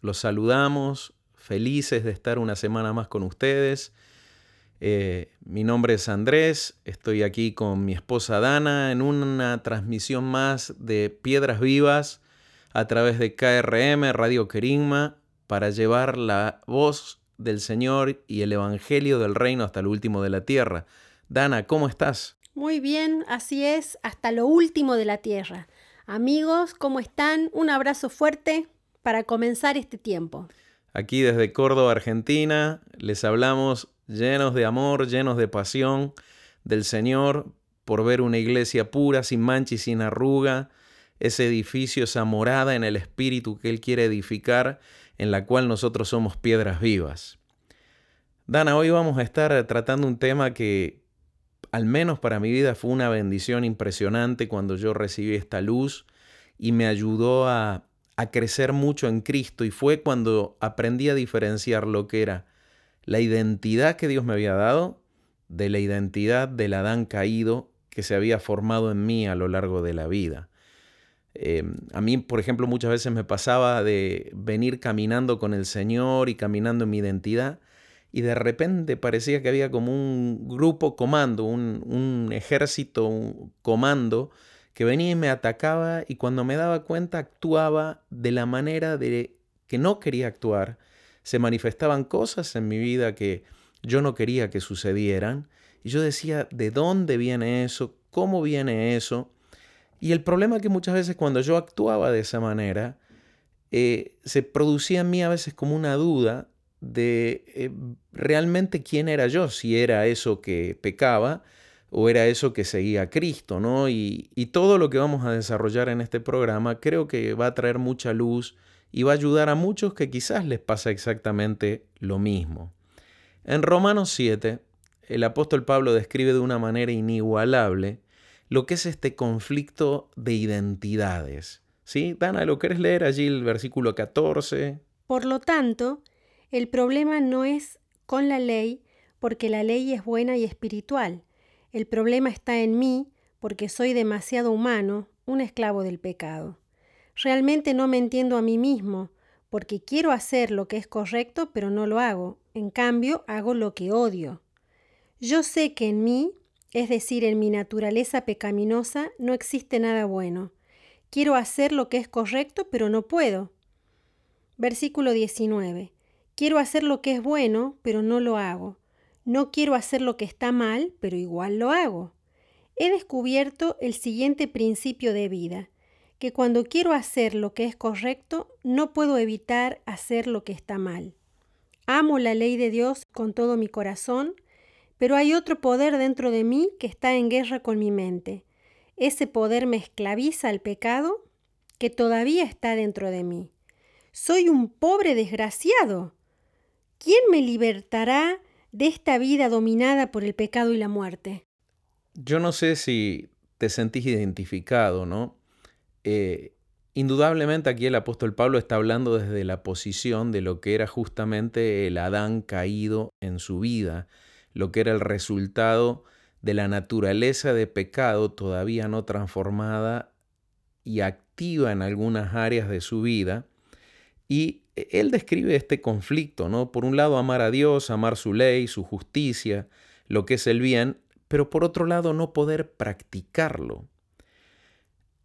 Los saludamos, felices de estar una semana más con ustedes. Eh, mi nombre es Andrés, estoy aquí con mi esposa Dana en una transmisión más de Piedras Vivas a través de KRM, Radio Querigma, para llevar la voz del Señor y el Evangelio del Reino hasta lo último de la tierra. Dana, ¿cómo estás? Muy bien, así es, hasta lo último de la tierra. Amigos, ¿cómo están? Un abrazo fuerte para comenzar este tiempo. Aquí desde Córdoba, Argentina, les hablamos llenos de amor, llenos de pasión del Señor por ver una iglesia pura, sin mancha y sin arruga, ese edificio, esa morada en el Espíritu que Él quiere edificar, en la cual nosotros somos piedras vivas. Dana, hoy vamos a estar tratando un tema que, al menos para mi vida, fue una bendición impresionante cuando yo recibí esta luz y me ayudó a a crecer mucho en Cristo y fue cuando aprendí a diferenciar lo que era la identidad que Dios me había dado de la identidad del Adán caído que se había formado en mí a lo largo de la vida. Eh, a mí, por ejemplo, muchas veces me pasaba de venir caminando con el Señor y caminando en mi identidad y de repente parecía que había como un grupo comando, un, un ejército, un comando que venía y me atacaba y cuando me daba cuenta actuaba de la manera de que no quería actuar. Se manifestaban cosas en mi vida que yo no quería que sucedieran y yo decía, ¿de dónde viene eso? ¿Cómo viene eso? Y el problema es que muchas veces cuando yo actuaba de esa manera, eh, se producía en mí a veces como una duda de eh, realmente quién era yo, si era eso que pecaba o era eso que seguía a Cristo, ¿no? Y, todo lo que vamos a desarrollar en este programa creo que va a traer mucha luz y va a ayudar a muchos que quizás les pasa exactamente lo mismo. En Romanos 7, el apóstol Pablo describe de una manera inigualable lo que es este conflicto de identidades. ¿Sí? Dana, ¿lo querés leer allí el versículo 14? Por lo tanto, el problema no es con la ley, porque la ley es buena y espiritual el problema está en mí porque soy demasiado humano, un esclavo del pecado. Realmente no me entiendo a mí mismo, porque quiero hacer lo que es correcto, pero no lo hago. En cambio, hago lo que odio. Yo sé que en mí, es decir, en mi naturaleza pecaminosa, no existe nada bueno. Quiero hacer lo que es correcto, pero no puedo. Versículo 19. Quiero hacer lo que es bueno, pero no lo hago. No quiero hacer lo que está mal, pero igual lo hago. He descubierto el siguiente principio de vida, que cuando quiero hacer lo que es correcto, no puedo evitar hacer lo que está mal. Amo la ley de Dios con todo mi corazón, pero hay otro poder dentro de mí que está en guerra con mi mente. Ese poder me esclaviza al pecado que todavía está dentro de mí. Soy un pobre desgraciado. ¿Quién me libertará de esta vida dominada por el pecado y la muerte. Yo no sé si te sentís identificado, ¿no? Eh, indudablemente aquí el apóstol Pablo está hablando desde la posición de lo que era justamente el Adán caído en su vida, lo que era el resultado de la naturaleza de pecado todavía no transformada y activa en algunas áreas de su vida, y él describe este conflicto, ¿no? Por un lado, amar a Dios, amar su ley, su justicia, lo que es el bien, pero por otro lado, no poder practicarlo.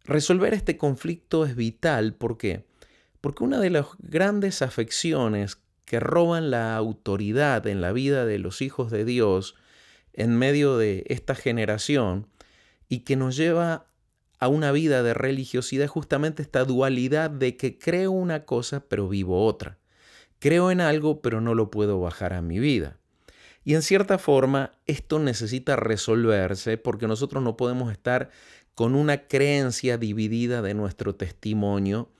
Resolver este conflicto es vital, ¿por qué? Porque una de las grandes afecciones que roban la autoridad en la vida de los hijos de Dios en medio de esta generación y que nos lleva a una vida de religiosidad justamente esta dualidad de que creo una cosa pero vivo otra. Creo en algo pero no lo puedo bajar a mi vida. Y en cierta forma esto necesita resolverse porque nosotros no podemos estar con una creencia dividida de nuestro testimonio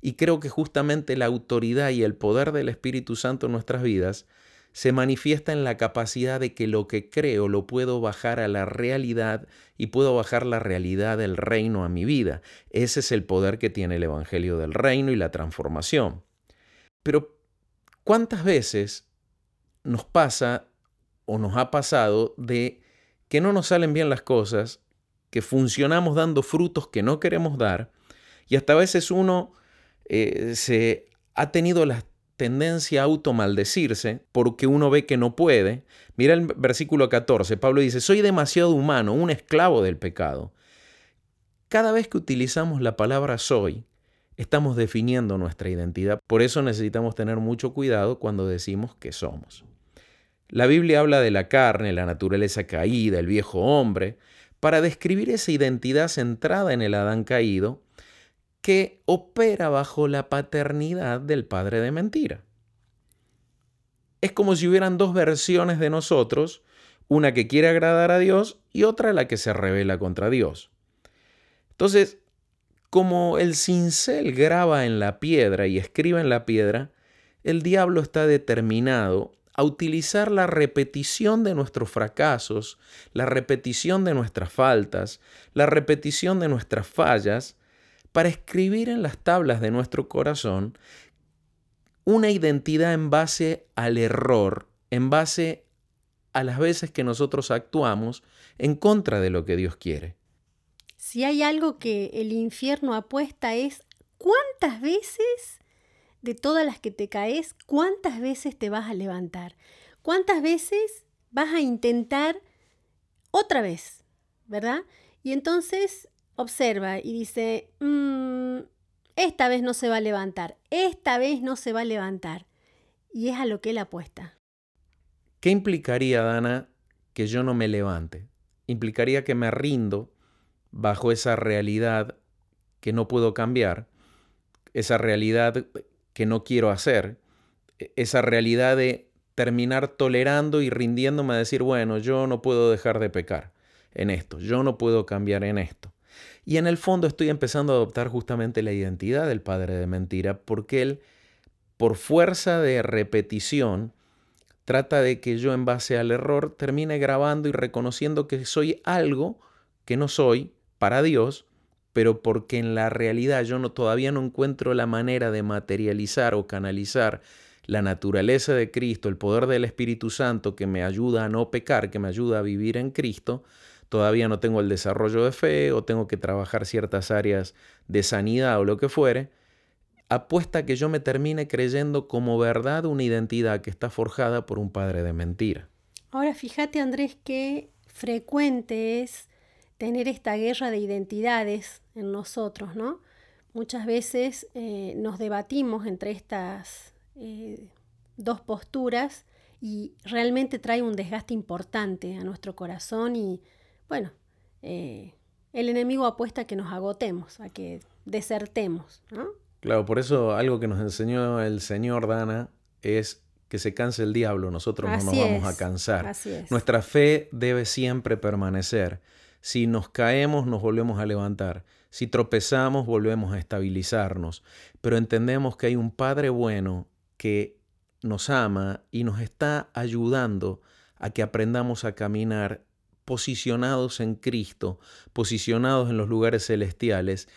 Y creo que justamente la autoridad y el poder del Espíritu Santo en nuestras vidas se manifiesta en la capacidad de que lo que creo lo puedo bajar a la realidad y puedo bajar la realidad del reino a mi vida. Ese es el poder que tiene el Evangelio del reino y la transformación. Pero, ¿cuántas veces nos pasa o nos ha pasado de que no nos salen bien las cosas, que funcionamos dando frutos que no queremos dar, y hasta a veces uno eh, se ha tenido la tendencia a automaldecirse porque uno ve que no puede. Mira el versículo 14, Pablo dice, soy demasiado humano, un esclavo del pecado. Cada vez que utilizamos la palabra soy, estamos definiendo nuestra identidad. Por eso necesitamos tener mucho cuidado cuando decimos que somos. La Biblia habla de la carne, la naturaleza caída, el viejo hombre, para describir esa identidad centrada en el Adán caído que opera bajo la paternidad del padre de mentira. Es como si hubieran dos versiones de nosotros, una que quiere agradar a Dios y otra la que se revela contra Dios. Entonces, como el cincel graba en la piedra y escribe en la piedra, el diablo está determinado a utilizar la repetición de nuestros fracasos, la repetición de nuestras faltas, la repetición de nuestras fallas, para escribir en las tablas de nuestro corazón una identidad en base al error, en base a las veces que nosotros actuamos en contra de lo que Dios quiere. Si hay algo que el infierno apuesta es cuántas veces de todas las que te caes, cuántas veces te vas a levantar, cuántas veces vas a intentar otra vez, ¿verdad? Y entonces observa y dice, mm, esta vez no se va a levantar, esta vez no se va a levantar. Y es a lo que él apuesta. ¿Qué implicaría, Dana, que yo no me levante? Implicaría que me rindo bajo esa realidad que no puedo cambiar, esa realidad que no quiero hacer, e, esa realidad de terminar tolerando y rindiéndome a decir, bueno, yo no puedo dejar de pecar en esto, yo no puedo cambiar en esto. Y en el fondo estoy empezando a adoptar justamente la identidad del padre de mentira, porque él, por fuerza de repetición, trata de que yo en base al error termine grabando y reconociendo que soy algo que no soy para Dios, pero porque en la realidad yo no, todavía no encuentro la manera de materializar o canalizar la naturaleza de Cristo, el poder del Espíritu Santo que me ayuda a no pecar, que me ayuda a vivir en Cristo, todavía no tengo el desarrollo de fe o tengo que trabajar ciertas áreas de sanidad o lo que fuere, apuesta que yo me termine creyendo como verdad una identidad que está forjada por un padre de mentira. Ahora fíjate Andrés qué frecuente es tener esta guerra de identidades en nosotros, ¿no? Muchas veces eh, nos debatimos entre estas eh, dos posturas y realmente trae un desgaste importante a nuestro corazón y bueno, eh, el enemigo apuesta a que nos agotemos, a que desertemos. ¿no? Claro, por eso algo que nos enseñó el Señor Dana es que se canse el diablo, nosotros no nos vamos a cansar. Nuestra fe debe siempre permanecer. Si nos caemos, nos volvemos a levantar. Si tropezamos, volvemos a estabilizarnos. Pero entendemos que hay un Padre bueno que nos ama y nos está ayudando a que aprendamos a caminar posicionados en Cristo, posicionados en los lugares celestiales,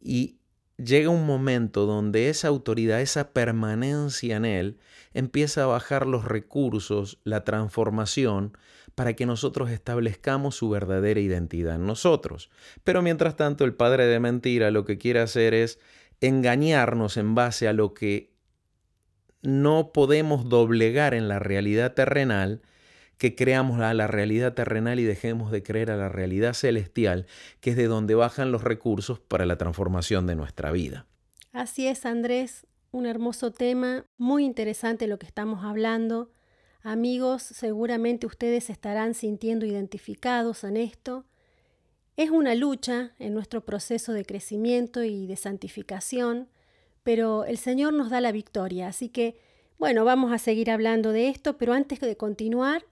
y llega un momento donde esa autoridad, esa permanencia en Él, empieza a bajar los recursos, la transformación, para que nosotros establezcamos su verdadera identidad en nosotros. Pero mientras tanto, el padre de mentira lo que quiere hacer es engañarnos en base a lo que no podemos doblegar en la realidad terrenal que creamos a la realidad terrenal y dejemos de creer a la realidad celestial, que es de donde bajan los recursos para la transformación de nuestra vida. Así es, Andrés, un hermoso tema, muy interesante lo que estamos hablando. Amigos, seguramente ustedes estarán sintiendo identificados en esto. Es una lucha en nuestro proceso de crecimiento y de santificación, pero el Señor nos da la victoria, así que, bueno, vamos a seguir hablando de esto, pero antes de continuar,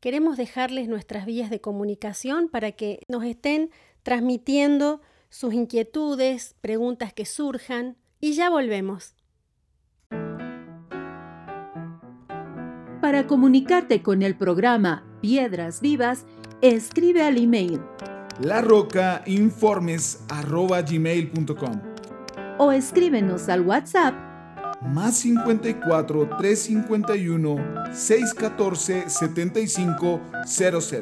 queremos dejarles nuestras vías de comunicación para que nos estén transmitiendo sus inquietudes, preguntas que surjan, y ya volvemos. Para comunicarte con el programa Piedras Vivas, escribe al email larrocainformes.gmail.com o escríbenos al WhatsApp más 54 351 614 7500.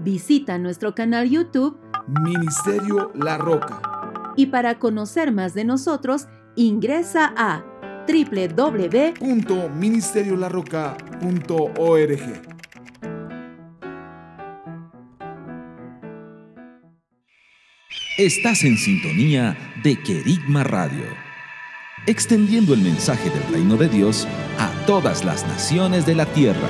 Visita nuestro canal YouTube Ministerio La Roca. Y para conocer más de nosotros, ingresa a www.ministeriolarroca.org. Estás en sintonía de Querigma Radio, extendiendo el mensaje del reino de Dios a todas las naciones de la tierra.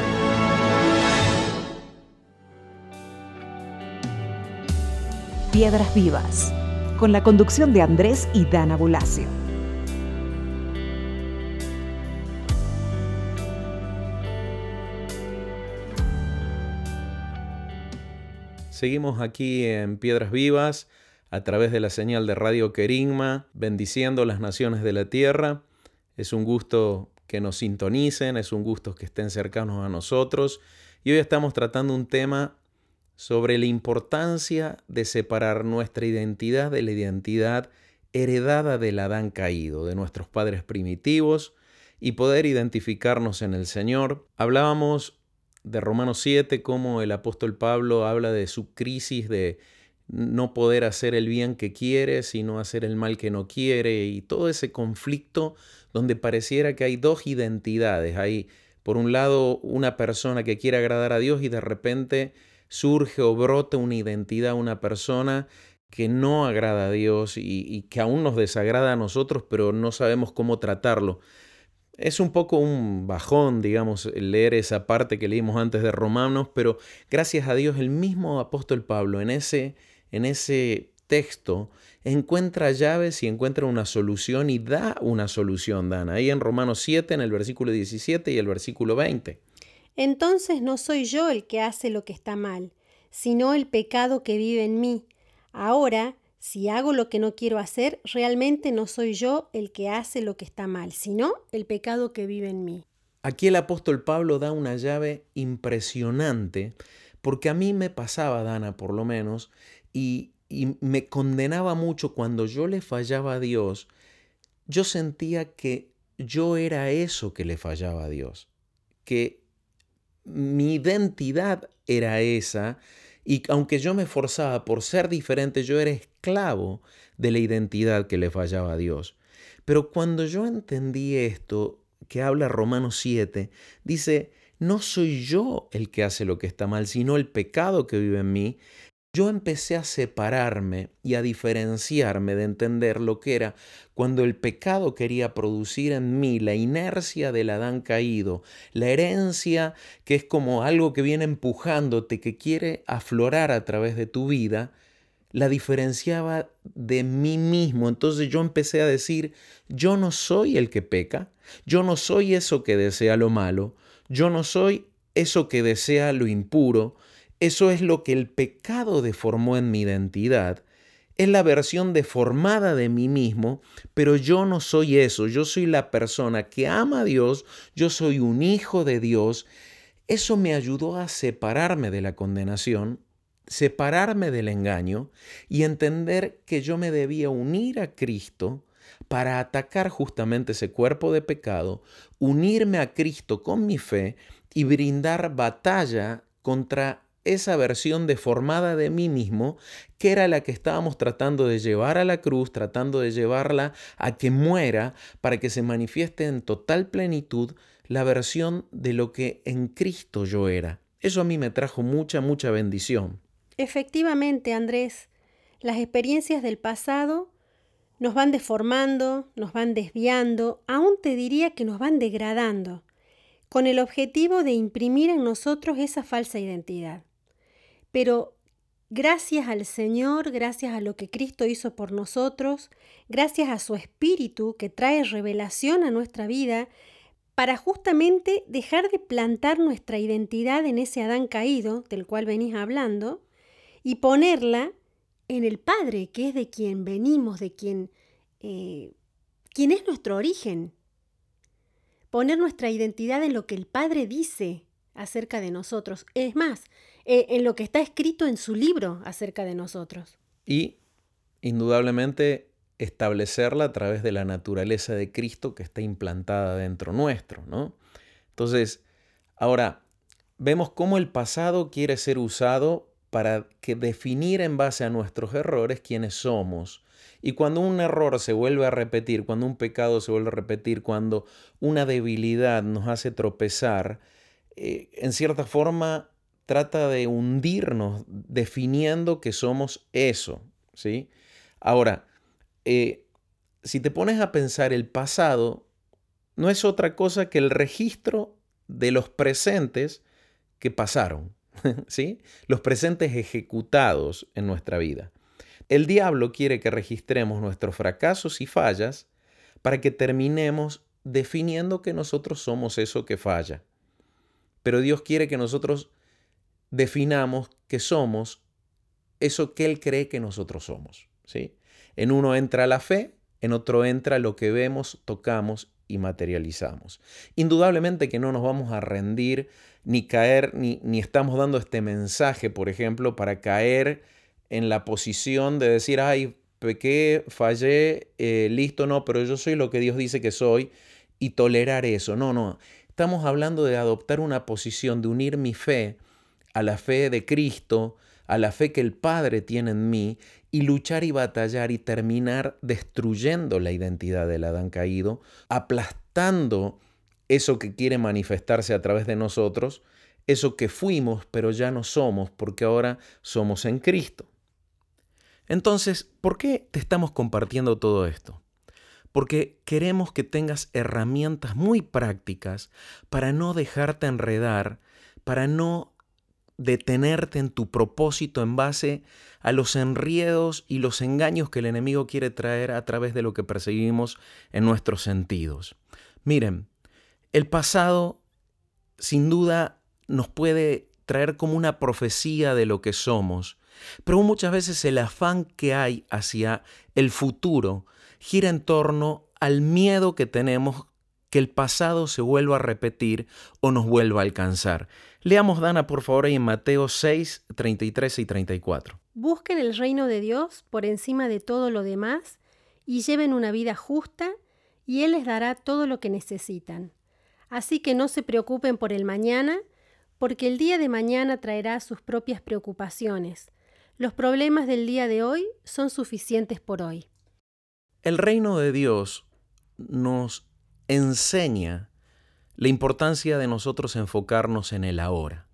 Piedras Vivas, con la conducción de Andrés y Dana Bulacio. Seguimos aquí en Piedras Vivas a través de la señal de Radio Querigma, bendiciendo las naciones de la tierra. Es un gusto que nos sintonicen, es un gusto que estén cercanos a nosotros. Y hoy estamos tratando un tema sobre la importancia de separar nuestra identidad de la identidad heredada del Adán caído, de nuestros padres primitivos, y poder identificarnos en el Señor. Hablábamos de Romanos 7, cómo el apóstol Pablo habla de su crisis de no poder hacer el bien que quiere, sino hacer el mal que no quiere, y todo ese conflicto donde pareciera que hay dos identidades. Hay, por un lado, una persona que quiere agradar a Dios y de repente surge o brota una identidad, una persona que no agrada a Dios y, y que aún nos desagrada a nosotros, pero no sabemos cómo tratarlo. Es un poco un bajón, digamos, leer esa parte que leímos antes de Romanos, pero gracias a Dios el mismo apóstol Pablo en ese en ese texto encuentra llaves y encuentra una solución y da una solución, Dan. Ahí en Romanos 7, en el versículo 17 y el versículo 20. Entonces no soy yo el que hace lo que está mal, sino el pecado que vive en mí. Ahora, si hago lo que no quiero hacer, realmente no soy yo el que hace lo que está mal, sino el pecado que vive en mí. Aquí el apóstol Pablo da una llave impresionante, porque a mí me pasaba, Dana, por lo menos, y, me condenaba mucho cuando yo le fallaba a Dios, yo sentía que yo era eso que le fallaba a Dios, que mi identidad era esa y aunque yo me esforzaba por ser diferente, yo era esclavo de la identidad que le fallaba a Dios. Pero cuando yo entendí esto, que habla Romanos 7, dice, no soy yo el que hace lo que está mal, sino el pecado que vive en mí yo empecé a separarme y a diferenciarme de entender lo que era cuando el pecado quería producir en mí la inercia del Adán caído, la herencia que es como algo que viene empujándote, que quiere aflorar a través de tu vida, la diferenciaba de mí mismo. Entonces yo empecé a decir, yo no soy el que peca, yo no soy eso que desea lo malo, yo no soy eso que desea lo impuro, eso es lo que el pecado deformó en mi identidad. Es la versión deformada de mí mismo, pero yo no soy eso. Yo soy la persona que ama a Dios, yo soy un hijo de Dios. Eso me ayudó a separarme de la condenación, separarme del engaño y entender que yo me debía unir a Cristo para atacar justamente ese cuerpo de pecado, unirme a Cristo con mi fe y brindar batalla contra esa versión deformada de mí mismo, que era la que estábamos tratando de llevar a la cruz, tratando de llevarla a que muera para que se manifieste en total plenitud la versión de lo que en Cristo yo era. Eso a mí me trajo mucha, mucha bendición. Efectivamente, Andrés, las experiencias del pasado nos van deformando, nos van desviando, aún te diría que nos van degradando, con el objetivo de imprimir en nosotros esa falsa identidad. Pero gracias al Señor, gracias a lo que Cristo hizo por nosotros, gracias a su Espíritu que trae revelación a nuestra vida, para justamente dejar de plantar nuestra identidad en ese Adán caído del cual venís hablando y ponerla en el Padre, que es de quien venimos, de quien eh, es nuestro origen. Poner nuestra identidad en lo que el Padre dice acerca de nosotros. Es más, eh, en lo que está escrito en su libro acerca de nosotros. Y, indudablemente, establecerla a través de la naturaleza de Cristo que está implantada dentro nuestro, ¿no? Entonces, ahora, vemos cómo el pasado quiere ser usado para que definir en base a nuestros errores quiénes somos. Y cuando un error se vuelve a repetir, cuando un pecado se vuelve a repetir, cuando una debilidad nos hace tropezar, eh, en cierta forma trata de hundirnos definiendo que somos eso, ¿sí? Ahora, eh, si te pones a pensar el pasado, no es otra cosa que el registro de los presentes que pasaron, ¿sí? Los presentes ejecutados en nuestra vida. El diablo quiere que registremos nuestros fracasos y fallas para que terminemos definiendo que nosotros somos eso que falla. Pero Dios quiere que nosotros definamos que somos eso que Él cree que nosotros somos. ¿sí? En uno entra la fe, en otro entra lo que vemos, tocamos y materializamos. Indudablemente que no nos vamos a rendir ni caer, ni, ni estamos dando este mensaje, por ejemplo, para caer en la posición de decir, ay, pequé, fallé, eh, listo, no, pero yo soy lo que Dios dice que soy y tolerar eso. No, no. Estamos hablando de adoptar una posición, de unir mi fe a la fe de Cristo, a la fe que el Padre tiene en mí y luchar y batallar y terminar destruyendo la identidad del Adán caído, aplastando eso que quiere manifestarse a través de nosotros, eso que fuimos pero ya no somos porque ahora somos en Cristo. Entonces, ¿por qué te estamos compartiendo todo esto? Porque queremos que tengas herramientas muy prácticas para no dejarte enredar, para no detenerte en tu propósito en base a los enriedos y los engaños que el enemigo quiere traer a través de lo que perseguimos en nuestros sentidos. Miren, el pasado sin duda nos puede traer como una profecía de lo que somos, pero muchas veces el afán que hay hacia el futuro gira en torno al miedo que tenemos que el pasado se vuelva a repetir o nos vuelva a alcanzar. Leamos, Dana, por favor, ahí en Mateo 6, 33 y 34. Busquen el reino de Dios por encima de todo lo demás y lleven una vida justa y Él les dará todo lo que necesitan. Así que no se preocupen por el mañana, porque el día de mañana traerá sus propias preocupaciones. Los problemas del día de hoy son suficientes por hoy. El reino de Dios nos enseña la importancia de nosotros enfocarnos en el ahora,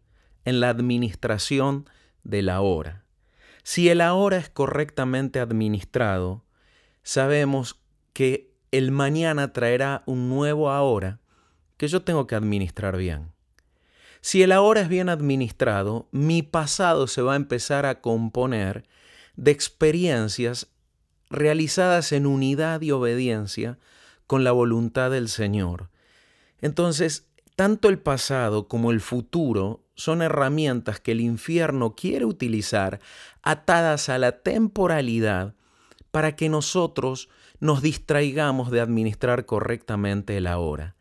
en la administración del ahora. Si el ahora es correctamente administrado, sabemos que el mañana traerá un nuevo ahora que yo tengo que administrar bien. Si el ahora es bien administrado, mi pasado se va a empezar a componer de experiencias realizadas en unidad y obediencia con la voluntad del Señor. Entonces, tanto el pasado como el futuro son herramientas que el infierno quiere utilizar atadas a la temporalidad para que nosotros nos distraigamos de administrar correctamente el ahora.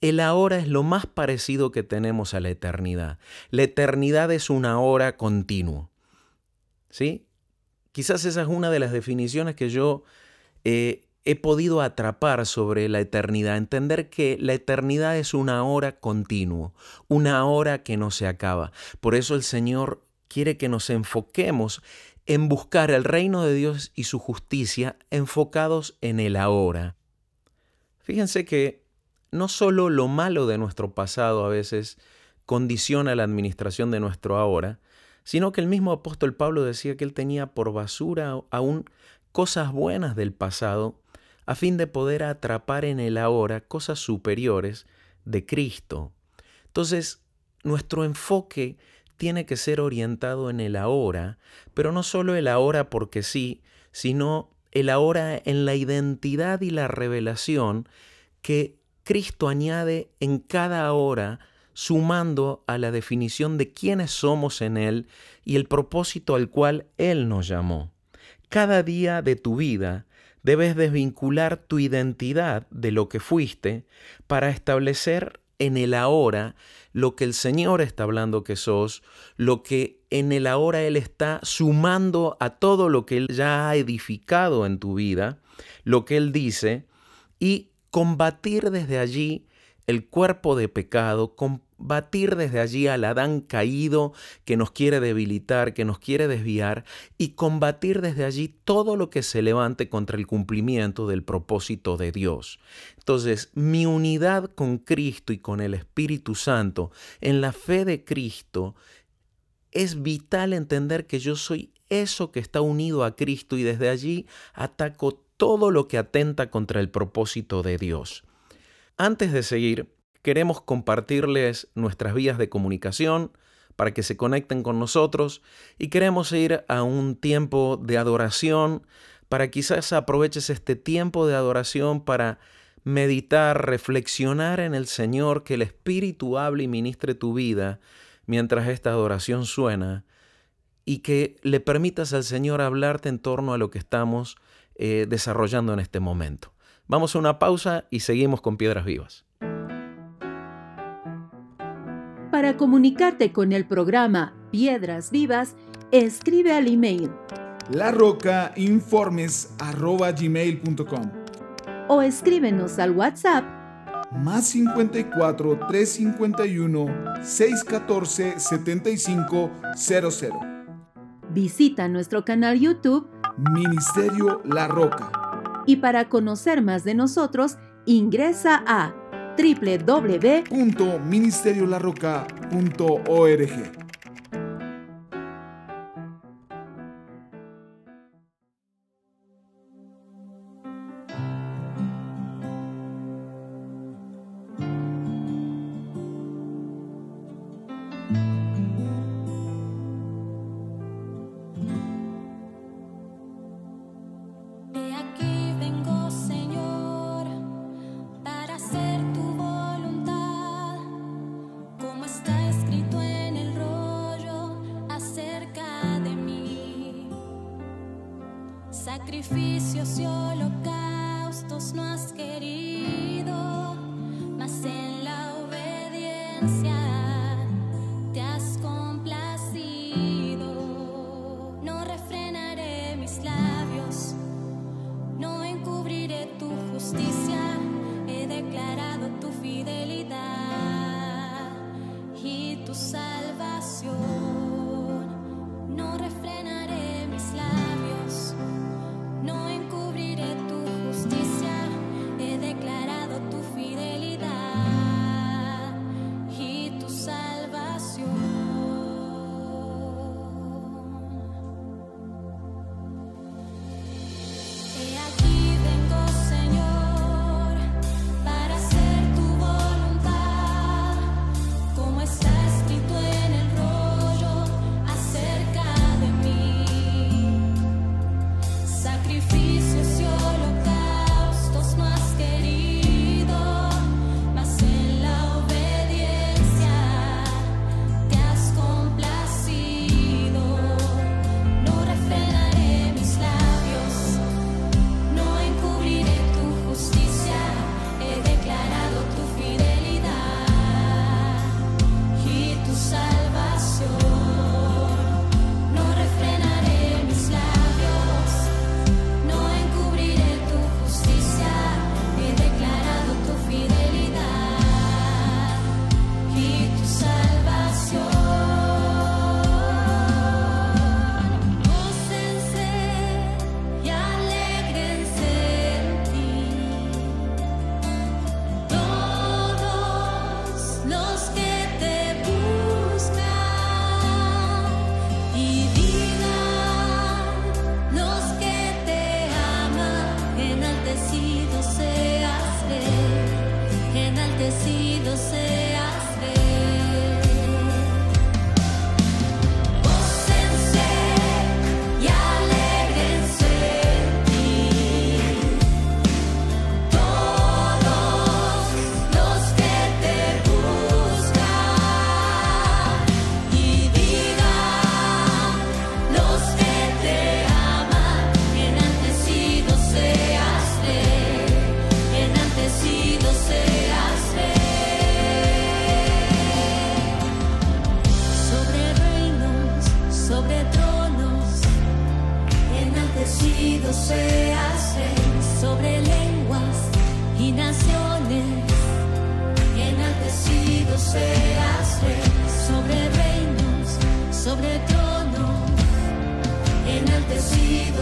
El ahora es lo más parecido que tenemos a la eternidad. La eternidad es una hora continua. ¿Sí? Quizás esa es una de las definiciones que yo eh, he podido atrapar sobre la eternidad. Entender que la eternidad es una hora continua, una hora que no se acaba. Por eso el Señor quiere que nos enfoquemos en buscar el reino de Dios y su justicia enfocados en el ahora. Fíjense que no solo lo malo de nuestro pasado a veces condiciona la administración de nuestro ahora, sino que el mismo apóstol Pablo decía que él tenía por basura aún cosas buenas del pasado a fin de poder atrapar en el ahora cosas superiores de Cristo. Entonces, nuestro enfoque tiene que ser orientado en el ahora, pero no solo el ahora porque sí, sino el ahora en la identidad y la revelación que Cristo añade en cada hora, sumando a la definición de quiénes somos en Él y el propósito al cual Él nos llamó. Cada día de tu vida debes desvincular tu identidad de lo que fuiste para establecer en el ahora lo que el Señor está hablando que sos, lo que en el ahora Él está sumando a todo lo que Él ya ha edificado en tu vida, lo que Él dice, y combatir desde allí el cuerpo de pecado, combatir desde allí al Adán caído que nos quiere debilitar, que nos quiere desviar, y combatir desde allí todo lo que se levante contra el cumplimiento del propósito de Dios. Entonces, mi unidad con Cristo y con el Espíritu Santo, en la fe de Cristo, es vital entender que yo soy eso que está unido a Cristo y desde allí ataco todo lo que atenta contra el propósito de Dios. Antes de seguir, queremos compartirles nuestras vías de comunicación para que se conecten con nosotros y queremos ir a un tiempo de adoración para quizás aproveches este tiempo de adoración para meditar, reflexionar en el Señor, que el Espíritu hable y ministre tu vida mientras esta adoración suena y que le permitas al Señor hablarte en torno a lo que estamos eh, desarrollando en este momento. Vamos a una pausa y seguimos con Piedras Vivas. Para comunicarte con el programa Piedras Vivas, escribe al email larrocainformes.gmail.com o escríbenos al WhatsApp más 54 351 614 7500 Visita nuestro canal YouTube Ministerio La Roca. Y para conocer más de nosotros, ingresa a www.ministeriolarroca.org.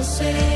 say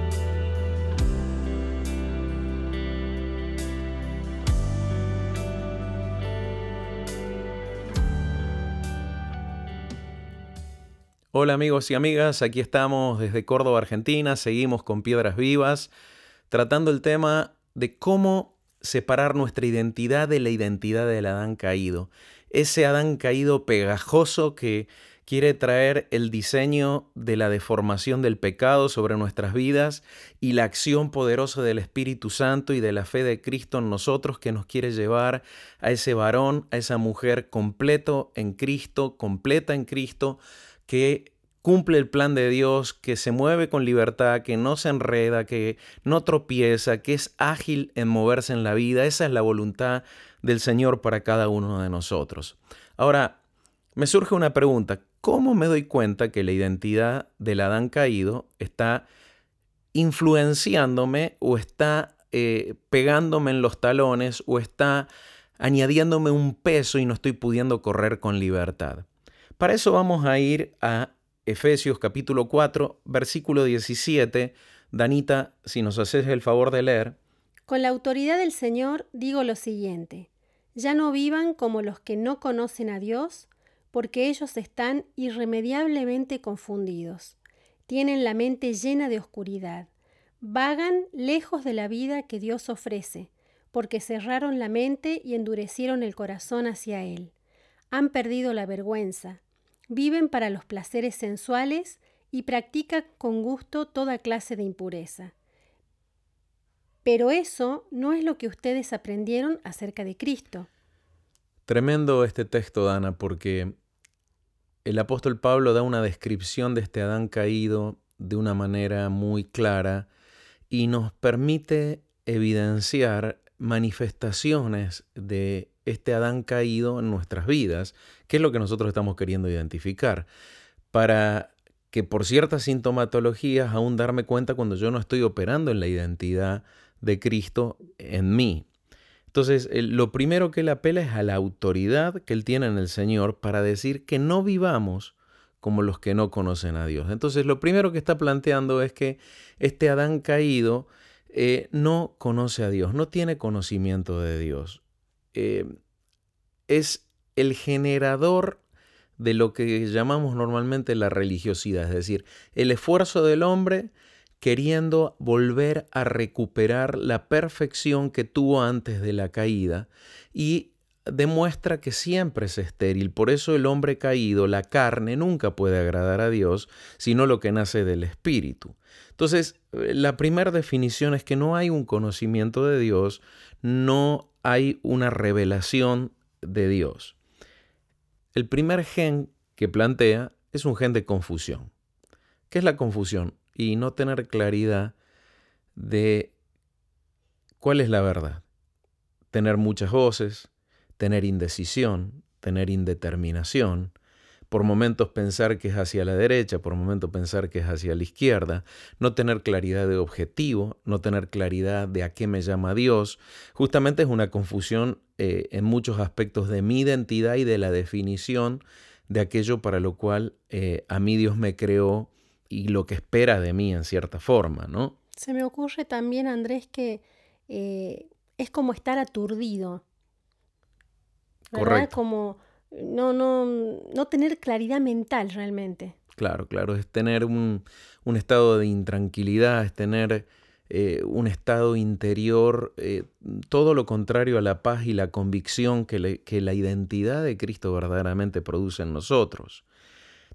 Hola amigos y amigas, aquí estamos desde Córdoba, Argentina, seguimos con Piedras Vivas, tratando el tema de cómo separar nuestra identidad de la identidad del Adán caído. Ese Adán caído pegajoso que quiere traer el diseño de la deformación del pecado sobre nuestras vidas y la acción poderosa del Espíritu Santo y de la fe de Cristo en nosotros que nos quiere llevar a ese varón, a esa mujer completo en Cristo, completa en Cristo, que cumple el plan de Dios, que se mueve con libertad, que no se enreda, que no tropieza, que es ágil en moverse en la vida. Esa es la voluntad del Señor para cada uno de nosotros. Ahora, me surge una pregunta. ¿Cómo me doy cuenta que la identidad del Adán caído está influenciándome o está eh, pegándome en los talones o está añadiéndome un peso y no estoy pudiendo correr con libertad? Para eso vamos a ir a Efesios capítulo 4, versículo 17. Danita, si nos haces el favor de leer. Con la autoridad del Señor digo lo siguiente, ya no vivan como los que no conocen a Dios, porque ellos están irremediablemente confundidos, tienen la mente llena de oscuridad, vagan lejos de la vida que Dios ofrece, porque cerraron la mente y endurecieron el corazón hacia Él. Han perdido la vergüenza, viven para los placeres sensuales y practican con gusto toda clase de impureza. Pero eso no es lo que ustedes aprendieron acerca de Cristo. Tremendo este texto, Dana, porque el apóstol Pablo da una descripción de este Adán caído de una manera muy clara y nos permite evidenciar manifestaciones de este Adán caído en nuestras vidas, que es lo que nosotros estamos queriendo identificar, para que por ciertas sintomatologías aún darme cuenta cuando yo no estoy operando en la identidad de Cristo en mí. Entonces, lo primero que él apela es a la autoridad que él tiene en el Señor para decir que no vivamos como los que no conocen a Dios. Entonces, lo primero que está planteando es que este Adán caído eh, no conoce a Dios, no tiene conocimiento de Dios. Eh, es el generador de lo que llamamos normalmente la religiosidad, es decir, el esfuerzo del hombre queriendo volver a recuperar la perfección que tuvo antes de la caída y demuestra que siempre es estéril. Por eso el hombre caído, la carne, nunca puede agradar a Dios, sino lo que nace del Espíritu. Entonces, la primera definición es que no hay un conocimiento de Dios, no hay una revelación de Dios. El primer gen que plantea es un gen de confusión. ¿Qué es la confusión? Y no tener claridad de cuál es la verdad. Tener muchas voces, tener indecisión, tener indeterminación, por momentos pensar que es hacia la derecha, por momentos pensar que es hacia la izquierda, no tener claridad de objetivo, no tener claridad de a qué me llama Dios, justamente es una confusión eh, en muchos aspectos de mi identidad y de la definición de aquello para lo cual eh, a mí Dios me creó y lo que espera de mí en cierta forma, ¿no? Se me ocurre también, Andrés, que eh, es como estar aturdido. ¿verdad? Correcto. Como no, no, no tener claridad mental realmente. Claro, claro, es tener un, un estado de intranquilidad, es tener eh, un estado interior, eh, todo lo contrario a la paz y la convicción que, que la identidad de Cristo verdaderamente produce en nosotros.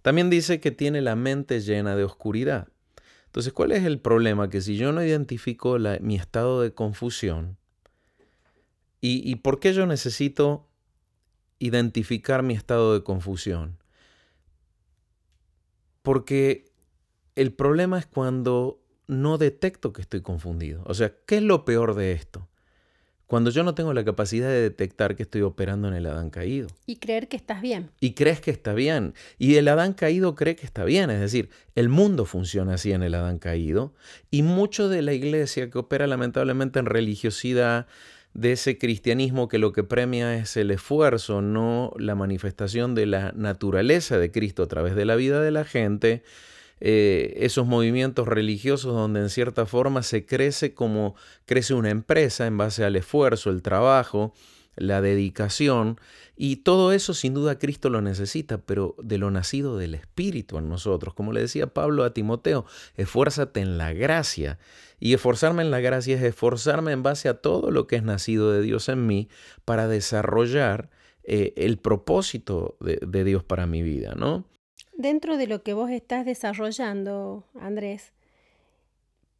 También dice que tiene la mente llena de oscuridad. Entonces, ¿cuál es el problema? Que si yo no identifico la- mi estado de confusión, ¿y, ¿y por qué yo necesito identificar mi estado de confusión? Porque el problema es cuando no detecto que estoy confundido. O sea, ¿qué es lo peor de esto? Cuando yo no tengo la capacidad de detectar que estoy operando en el Adán caído. Y creer que estás bien. Y crees que está bien. Y el Adán caído cree que está bien. Es decir, el mundo funciona así en el Adán caído. Y mucho de la iglesia que opera lamentablemente en religiosidad, de ese cristianismo que lo que premia es el esfuerzo, no la manifestación de la naturaleza de Cristo a través de la vida de la gente, eh, esos movimientos religiosos donde en cierta forma se crece como crece una empresa en base al esfuerzo, el trabajo, la dedicación, y todo eso sin duda Cristo lo necesita, pero de lo nacido del Espíritu en nosotros. Como le decía Pablo a Timoteo, esfuérzate en la gracia. Y esforzarme en la gracia es esforzarme en base a todo lo que es nacido de Dios en mí para desarrollar eh, el propósito de, Dios para mi vida, ¿no? Dentro de lo que vos estás desarrollando, Andrés,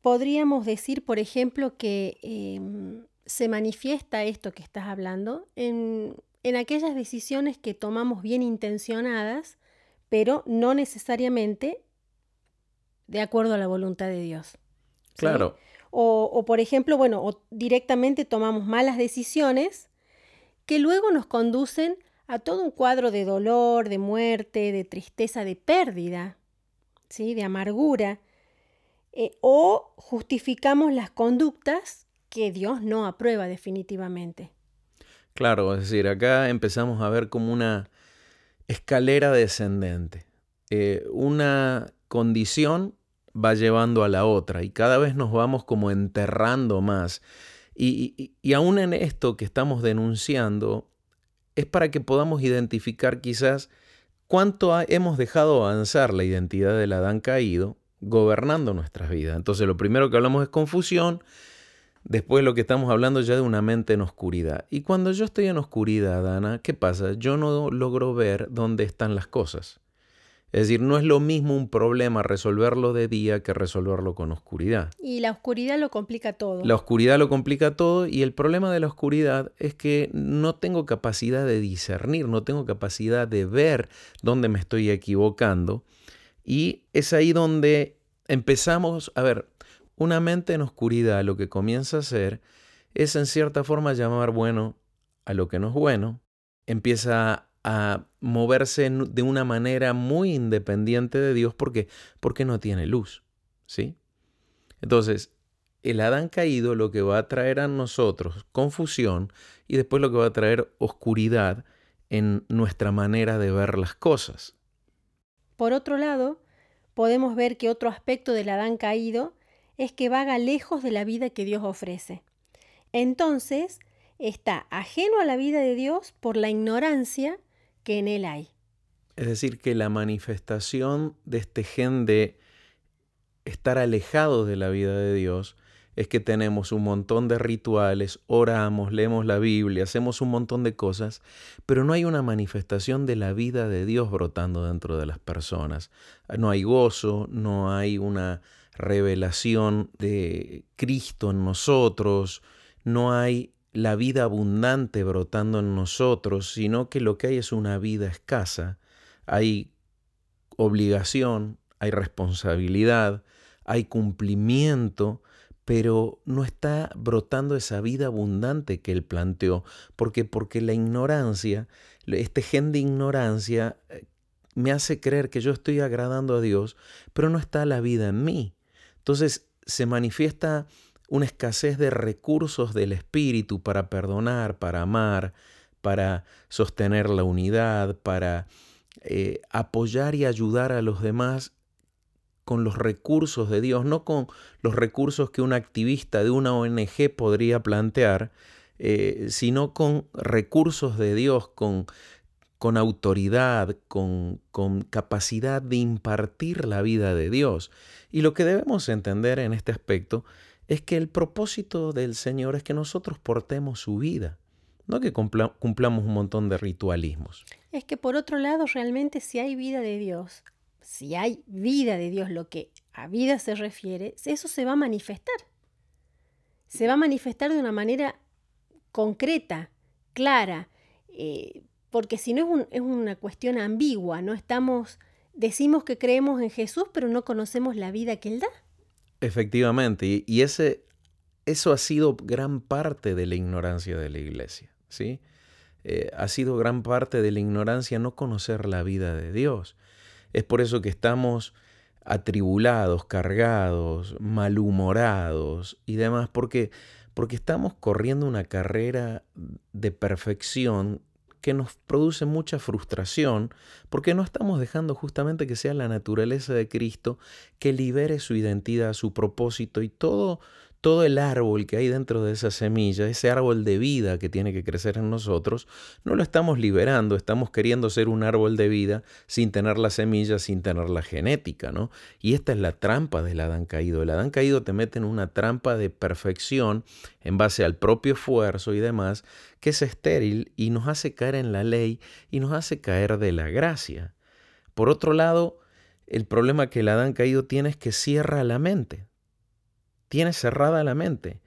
podríamos decir, por ejemplo, que em, se manifiesta esto que estás hablando en, en aquellas decisiones que tomamos bien intencionadas, pero no necesariamente de acuerdo a la voluntad de Dios. Claro, O, o, por ejemplo, bueno, o directamente tomamos malas decisiones que luego nos conducen a todo un cuadro de dolor, de muerte, de tristeza, de pérdida, ¿sí? de amargura, eh, o justificamos las conductas que Dios no aprueba definitivamente. claro, es decir, acá empezamos a ver como una escalera descendente. Eh, una condición va llevando a la otra y cada vez nos vamos como enterrando más. Y, y, aún en esto que estamos denunciando, es para que podamos identificar quizás cuánto hemos dejado avanzar la identidad del Adán caído gobernando nuestras vidas. Entonces lo primero que hablamos es confusión, después lo que estamos hablando ya de una mente en oscuridad. Y cuando yo estoy en oscuridad, Dana, ¿qué pasa? Yo no logro ver dónde están las cosas. Es decir, no es lo mismo un problema resolverlo de día que resolverlo con oscuridad. Y la oscuridad lo complica todo. La oscuridad lo complica todo y el problema de la oscuridad es que no tengo capacidad de discernir, no tengo capacidad de ver dónde me estoy equivocando. Y es ahí donde empezamos, a ver, una mente en oscuridad lo que comienza a hacer es en cierta forma llamar bueno a lo que no es bueno, empieza a moverse de una manera muy independiente de Dios porque, porque no tiene luz, ¿sí? Entonces, el Adán caído lo que va a traer a nosotros confusión y después lo que va a traer oscuridad en nuestra manera de ver las cosas. Por otro lado, podemos ver que otro aspecto del Adán caído es que vaga lejos de la vida que Dios ofrece. Entonces, está ajeno a la vida de Dios por la ignorancia que en él hay. Es decir, que la manifestación de este gen de estar alejado de la vida de Dios es que tenemos un montón de rituales, oramos, leemos la Biblia, hacemos un montón de cosas, pero no hay una manifestación de la vida de Dios brotando dentro de las personas. No hay gozo, no hay una revelación de Cristo en nosotros, no hay la vida abundante brotando en nosotros, sino que lo que hay es una vida escasa. Hay obligación, hay responsabilidad, hay cumplimiento, pero no está brotando esa vida abundante que él planteó. ¿Por qué? Porque la ignorancia, este gen de ignorancia, eh, me hace creer que yo estoy agradando a Dios, pero no está la vida en mí. Entonces se manifiesta una escasez de recursos del espíritu para perdonar, para amar, para sostener la unidad, para eh, apoyar y ayudar a los demás con los recursos de Dios, no con los recursos que un activista de una ONG podría plantear, eh, sino con recursos de Dios, con, con autoridad, con, con capacidad de impartir la vida de Dios. Y lo que debemos entender en este aspecto es que el propósito del Señor es que nosotros portemos su vida, no que cumpla- cumplamos un montón de ritualismos. Es que por otro lado, realmente si hay vida de Dios, si hay vida de Dios, lo que a vida se refiere, eso se va a manifestar. Se va a manifestar de una manera concreta, clara, eh, porque si no es, es una cuestión ambigua, no estamos, decimos que creemos en Jesús, pero no conocemos la vida que Él da. Efectivamente, y, ese, eso ha sido gran parte de la ignorancia de la iglesia, ¿sí? Eh, ha sido gran parte de la ignorancia no conocer la vida de Dios. Es por eso que estamos atribulados, cargados, malhumorados y demás, porque, porque estamos corriendo una carrera de perfección que nos produce mucha frustración, porque no estamos dejando justamente que sea la naturaleza de Cristo que libere su identidad, su propósito y todo, todo el árbol que hay dentro de esa semilla, ese árbol de vida que tiene que crecer en nosotros, no lo estamos liberando, estamos queriendo ser un árbol de vida sin tener la semilla, sin tener la genética, ¿no? Y esta es la trampa del Adán caído. El Adán caído te mete en una trampa de perfección en base al propio esfuerzo y demás, que es estéril y nos hace caer en la ley y nos hace caer de la gracia. Por otro lado, el problema que el Adán caído tiene es que cierra la mente. Tiene cerrada la mente.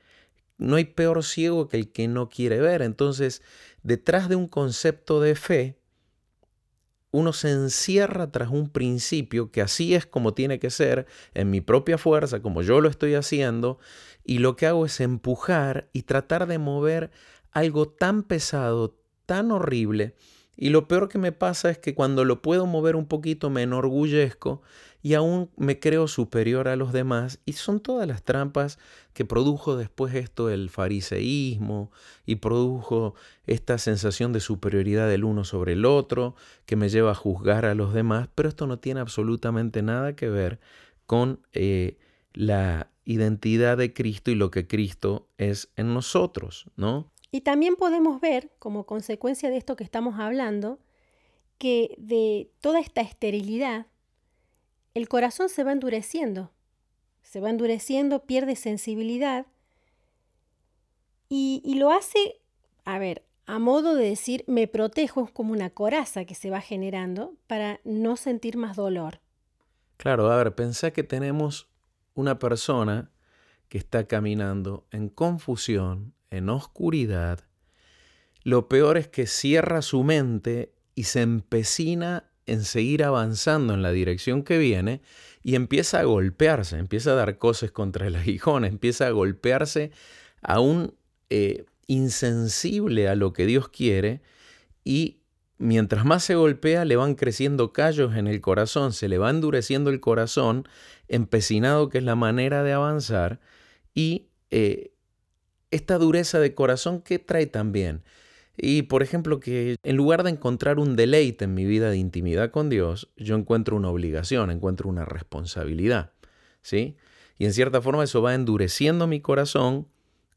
No hay peor ciego que el que no quiere ver. Entonces, detrás de un concepto de fe, uno se encierra tras un principio que así es como tiene que ser, en mi propia fuerza, como yo lo estoy haciendo, y lo que hago es empujar y tratar de mover algo tan pesado, tan horrible, y lo peor que me pasa es que cuando lo puedo mover un poquito me enorgullezco y aún me creo superior a los demás. Y son todas las trampas que produjo después esto el fariseísmo y produjo esta sensación de superioridad del uno sobre el otro que me lleva a juzgar a los demás. Pero esto no tiene absolutamente nada que ver con eh, la identidad de Cristo y lo que Cristo es en nosotros, ¿no? Y también podemos ver, como consecuencia de esto que estamos hablando, que de toda esta esterilidad, el corazón se va endureciendo, se va endureciendo, pierde sensibilidad y, lo hace, a ver, a modo de decir, me protejo, es como una coraza que se va generando para no sentir más dolor. Claro, a ver, pensá que tenemos una persona que está caminando en confusión, en oscuridad. Lo peor es que cierra su mente y se empecina en seguir avanzando en la dirección que viene y empieza a golpearse, empieza a dar cosas contra el aguijón, empieza a golpearse aún eh, insensible a lo que Dios quiere y mientras más se golpea le van creciendo callos en el corazón, se le va endureciendo el corazón, empecinado que es la manera de avanzar y eh, esta dureza de corazón que trae también. Y por ejemplo que en lugar de encontrar un deleite en mi vida de intimidad con Dios, yo encuentro una obligación, encuentro una responsabilidad, ¿sí? Y en cierta forma eso va endureciendo mi corazón,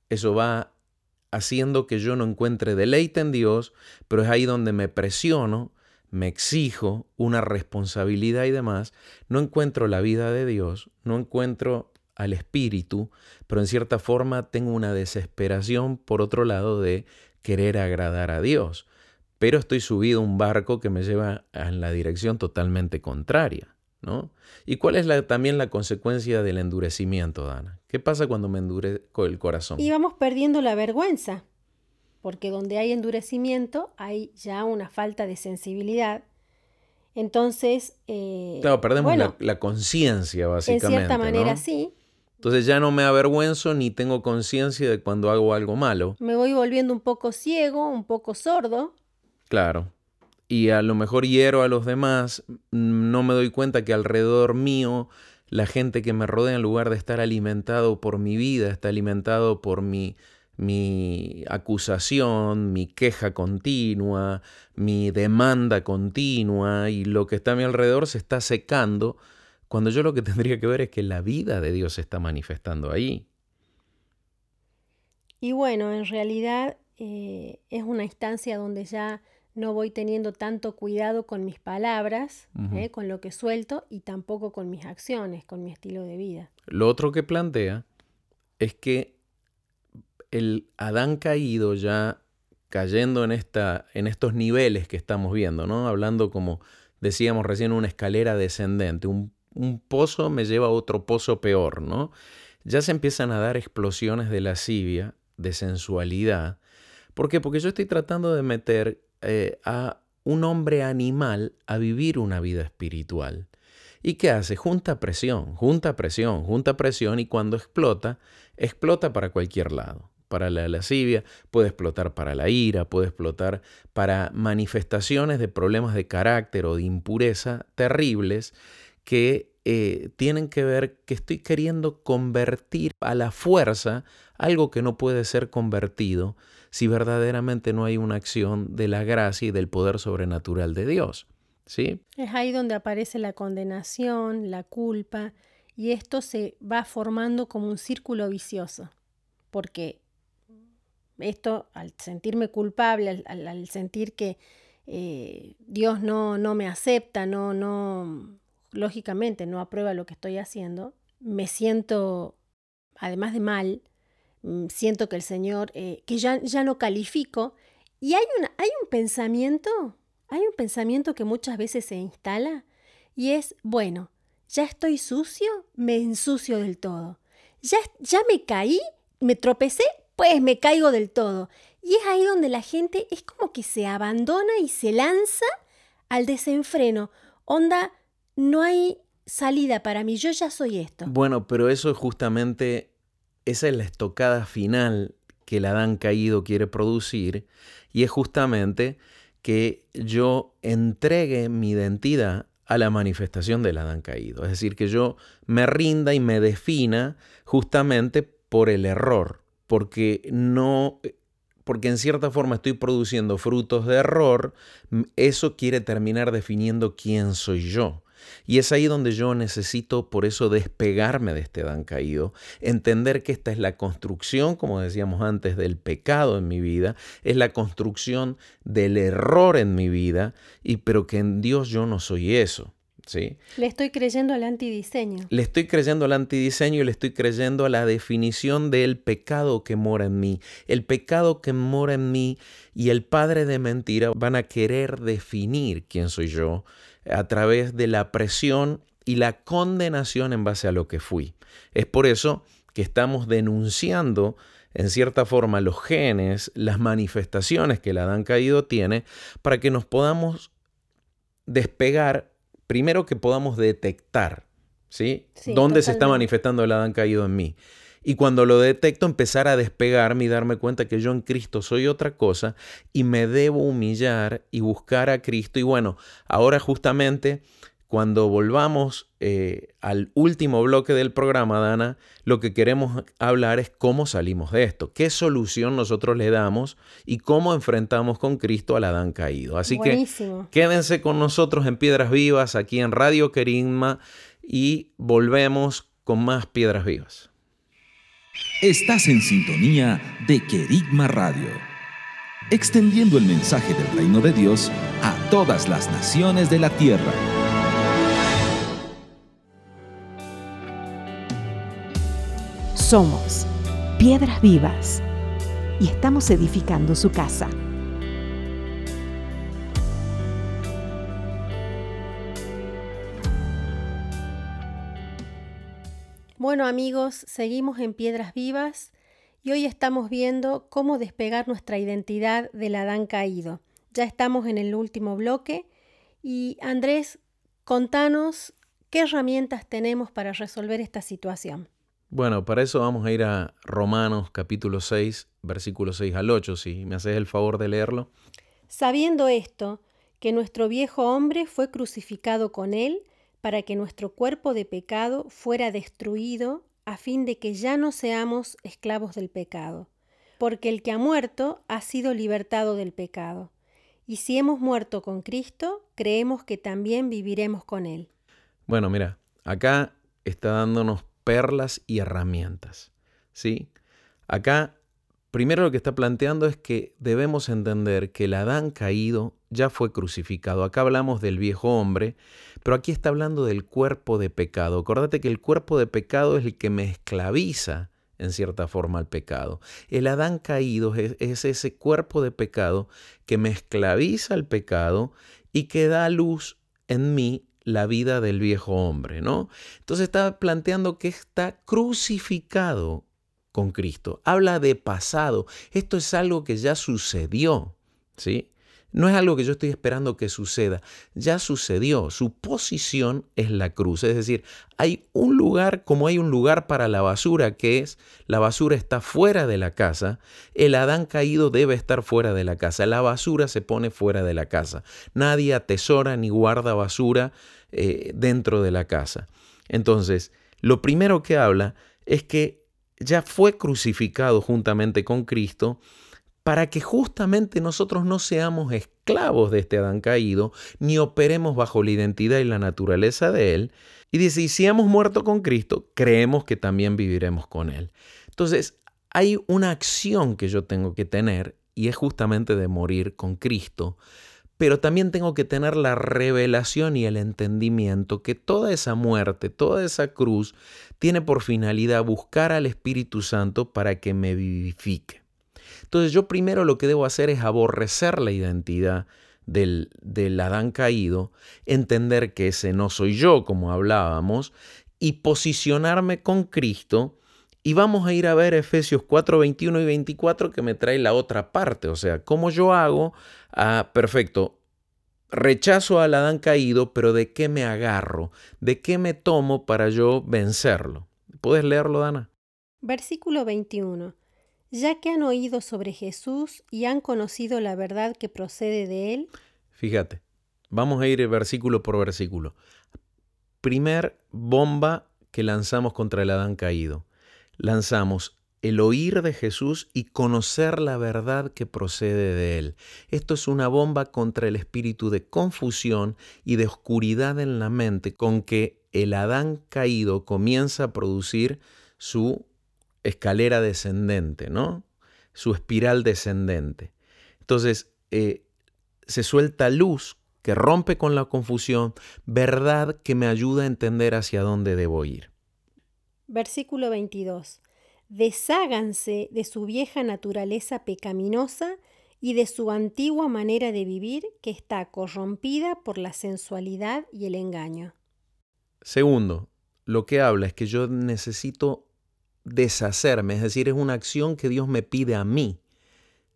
eso va haciendo que yo no encuentre deleite en Dios, pero es ahí donde me presiono, me exijo una responsabilidad y demás, no encuentro la vida de Dios, no encuentro al Espíritu, pero en cierta forma tengo una desesperación, por otro lado, de querer agradar a Dios. Pero estoy subido a un barco que me lleva en la dirección totalmente contraria. ¿no? ¿Y cuál es la, también la consecuencia del endurecimiento, Dana? ¿Qué pasa cuando me endurezco el corazón? Y vamos perdiendo la vergüenza, porque donde hay endurecimiento hay ya una falta de sensibilidad. Entonces, eh, Claro, perdemos bueno, la, la conciencia, en básicamente. cierta manera ¿no? sí, Entonces ya no me avergüenzo ni tengo conciencia de cuando hago algo malo. me voy volviendo un poco ciego, un poco sordo, Claro. y a lo mejor hiero a los demás, no me doy cuenta que alrededor mío la gente que me rodea, en lugar de estar alimentado por mi vida, está alimentado por mi, mi acusación, mi queja continua, mi demanda continua y lo que está a mi alrededor se está secando, cuando yo lo que tendría que ver es que la vida de Dios se está manifestando ahí. Y bueno, en realidad eh, es una instancia donde ya no voy teniendo tanto cuidado con mis palabras, eh, con lo que suelto y tampoco con mis acciones, con mi estilo de vida. Lo otro que plantea es que el Adán caído ya cayendo en, esta, en estos niveles que estamos viendo, ¿no? Hablando como decíamos recién, una escalera descendente. Un, un pozo me lleva a otro pozo peor, ¿no? Ya se empiezan a dar explosiones de lascivia, de sensualidad. ¿Por qué? Porque yo estoy tratando de meter eh, a un hombre animal a vivir una vida espiritual. ¿Y qué hace? Junta presión, junta presión, junta presión y cuando explota, explota para cualquier lado. Para la lascivia, puede explotar para la ira, puede explotar para manifestaciones de problemas de carácter o de impureza terribles que eh, tienen que ver que estoy queriendo convertir a la fuerza algo que no puede ser convertido si verdaderamente no hay una acción de la gracia y del poder sobrenatural de Dios. ¿Sí? Es ahí donde aparece la condenación, la culpa, y esto se va formando como un círculo vicioso, porque esto, al sentirme culpable, al, sentir que eh, Dios no, no me acepta, no, no, lógicamente no aprueba lo que estoy haciendo, me siento, además de mal, mm, siento que el Señor, eh, que ya, ya no califico, y hay, hay un pensamiento, hay un pensamiento que muchas veces se instala, y es, bueno, ya estoy sucio, me ensucio del todo. Ya, ya me caí, me tropecé, pues me caigo del todo. Y es ahí donde la gente es como que se abandona y se lanza al desenfreno. Onda, no hay salida para mí, yo ya soy esto. Bueno, pero eso es justamente, esa es la estocada final que el Adán caído quiere producir y es justamente que yo entregue mi identidad a la manifestación del Adán caído. Es decir, que yo me rinda y me defina justamente por el error, porque no porque en cierta forma estoy produciendo frutos de error, eso quiere terminar definiendo quién soy yo. Y es ahí donde yo necesito por eso despegarme de este Adán caído, entender que esta es la construcción, como decíamos antes, del pecado en mi vida, es la construcción del error en mi vida, y pero que en Dios yo no soy eso, ¿sí? Le estoy creyendo al antidiseño. Le estoy creyendo al antidiseño y le estoy creyendo a la definición del pecado que mora en mí. El pecado que mora en mí y el padre de mentira van a querer definir quién soy yo a través de la presión y la condenación en base a lo que fui. Es por eso que estamos denunciando en cierta forma los genes, las manifestaciones que el Adán caído tiene, para que nos podamos despegar, primero que podamos detectar, ¿sí? Sí, ¿Dónde se está manifestando el Adán caído en mí? Y cuando lo detecto, empezar a despegarme y darme cuenta que yo en Cristo soy otra cosa y me debo humillar y buscar a Cristo. Y bueno, ahora justamente cuando volvamos eh, al último bloque del programa, Dana, lo que queremos hablar es cómo salimos de esto, qué solución nosotros le damos y cómo enfrentamos con Cristo al Adán caído. Así que. Quédense con nosotros en Piedras Vivas, aquí en Radio Querigma, y volvemos con más Piedras Vivas. Estás en sintonía de Querigma Radio, extendiendo el mensaje del reino de Dios a todas las naciones de la tierra. Somos piedras vivas y estamos edificando su casa. Bueno amigos, seguimos en Piedras Vivas y hoy estamos viendo cómo despegar nuestra identidad del Adán caído. Ya estamos en el último bloque y Andrés, contanos qué herramientas tenemos para resolver esta situación. Bueno, para eso vamos a ir a Romanos capítulo 6, versículos 6 al 8, si me haces el favor de leerlo. Sabiendo esto, que nuestro viejo hombre fue crucificado con él para que nuestro cuerpo de pecado fuera destruido a fin de que ya no seamos esclavos del pecado. Porque el que ha muerto ha sido libertado del pecado. Y si hemos muerto con Cristo, creemos que también viviremos con Él. Bueno, mira, acá está dándonos perlas y herramientas. ¿Sí? Acá, primero lo que está planteando es que debemos entender que el Adán caído ya fue crucificado. Acá hablamos del viejo hombre, pero aquí está hablando del cuerpo de pecado. Acordate que el cuerpo de pecado es el que me esclaviza en cierta forma al pecado. El Adán caído es, es, ese cuerpo de pecado que me esclaviza al pecado y que da luz en mí la vida del viejo hombre, ¿no? Entonces está planteando que está crucificado con Cristo. Habla de pasado. Esto es algo que ya sucedió, ¿sí? No es algo que yo estoy esperando que suceda, ya sucedió. Su posición es la cruz. Es decir, hay un lugar como hay un lugar para la basura, que es la basura está fuera de la casa, el Adán caído debe estar fuera de la casa, la basura se pone fuera de la casa. Nadie atesora ni guarda basura eh, dentro de la casa. Entonces, lo primero que habla es que ya fue crucificado juntamente con Cristo para que justamente nosotros no seamos esclavos de este Adán caído, ni operemos bajo la identidad y la naturaleza de él. Y dice, y si hemos muerto con Cristo, creemos que también viviremos con él. Entonces, hay una acción que yo tengo que tener y es justamente de morir con Cristo, pero también tengo que tener la revelación y el entendimiento que toda esa muerte, toda esa cruz, tiene por finalidad buscar al Espíritu Santo para que me vivifique. Entonces yo primero lo que debo hacer es aborrecer la identidad del, del, Adán caído, entender que ese no soy yo, como hablábamos, y posicionarme con Cristo. Y vamos a ir a ver Efesios 4, 21 y 24 que me trae la otra parte. O sea, cómo yo hago, ah, perfecto, rechazo al Adán caído, pero ¿de qué me agarro? ¿De qué me tomo para yo vencerlo? ¿Puedes leerlo, Dana? Versículo 21 ya que han oído sobre Jesús y han conocido la verdad que procede de él. Fíjate, vamos a ir versículo por versículo. Primer bomba que lanzamos contra el Adán caído. Lanzamos el oír de Jesús y conocer la verdad que procede de él. Esto es una bomba contra el espíritu de confusión y de oscuridad en la mente con que el Adán caído comienza a producir su escalera descendente, ¿no? Su espiral descendente. Entonces, eh, se suelta luz que rompe con la confusión, verdad que me ayuda a entender hacia dónde debo ir. Versículo 22. Desháganse de su vieja naturaleza pecaminosa y de su antigua manera de vivir que está corrompida por la sensualidad y el engaño. Segundo, lo que habla es que yo necesito deshacerme, es decir, es una acción que Dios me pide a mí.